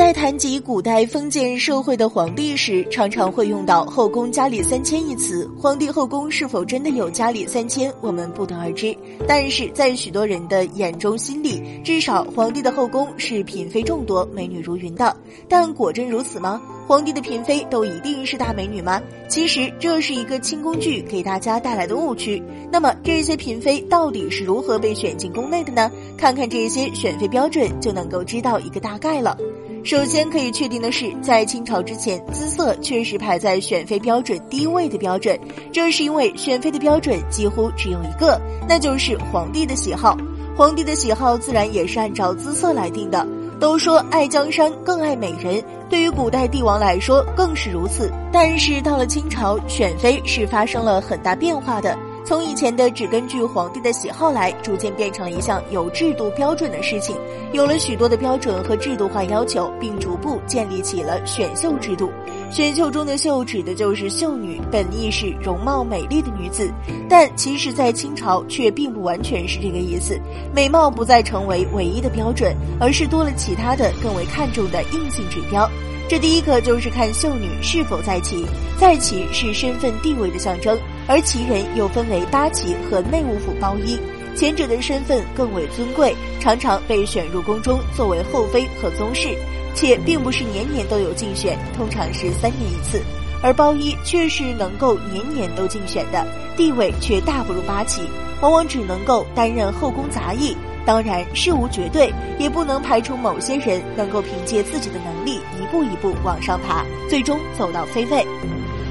在谈及古代封建社会的皇帝时，常常会用到“后宫佳丽三千”一词。皇帝后宫是否真的有佳丽三千，我们不得而知。但是在许多人的眼中、心里，至少皇帝的后宫是嫔妃众多、美女如云的。但果真如此吗？皇帝的嫔妃都一定是大美女吗？其实这是一个清宫剧给大家带来的误区。那么这些嫔妃到底是如何被选进宫内的呢？看看这些选妃标准，就能够知道一个大概了。首先可以确定的是，在清朝之前，姿色确实排在选妃标准第一位的标准。这是因为选妃的标准几乎只有一个，那就是皇帝的喜好。皇帝的喜好自然也是按照姿色来定的。都说爱江山更爱美人，对于古代帝王来说更是如此。但是到了清朝，选妃是发生了很大变化的。从以前的只根据皇帝的喜好来，逐渐变成了一项有制度标准的事情，有了许多的标准和制度化要求，并逐步建立起了选秀制度。选秀中的秀指的就是秀女，本意是容貌美丽的女子，但其实，在清朝却并不完全是这个意思。美貌不再成为唯一的标准，而是多了其他的更为看重的硬性指标。这第一个就是看秀女是否在旗，在旗是身份地位的象征。而旗人又分为八旗和内务府包衣，前者的身份更为尊贵，常常被选入宫中作为后妃和宗室，且并不是年年都有竞选，通常是三年一次。而包衣却是能够年年都竞选的，地位却大不如八旗，往往只能够担任后宫杂役。当然，事无绝对，也不能排除某些人能够凭借自己的能力一步一步往上爬，最终走到妃位。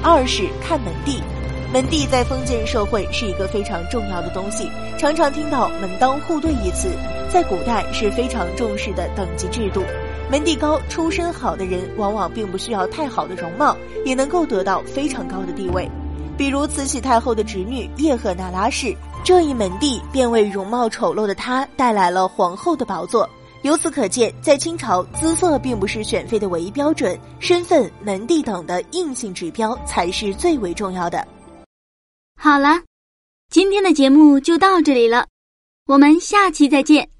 二是看门第。门第在封建社会是一个非常重要的东西，常常听到“门当户对”一词，在古代是非常重视的等级制度。门第高、出身好的人，往往并不需要太好的容貌，也能够得到非常高的地位。比如慈禧太后的侄女叶赫那拉氏，这一门第便为容貌丑陋的她带来了皇后的宝座。由此可见，在清朝，姿色并不是选妃的唯一标准，身份、门第等的硬性指标才是最为重要的。好了，今天的节目就到这里了，我们下期再见。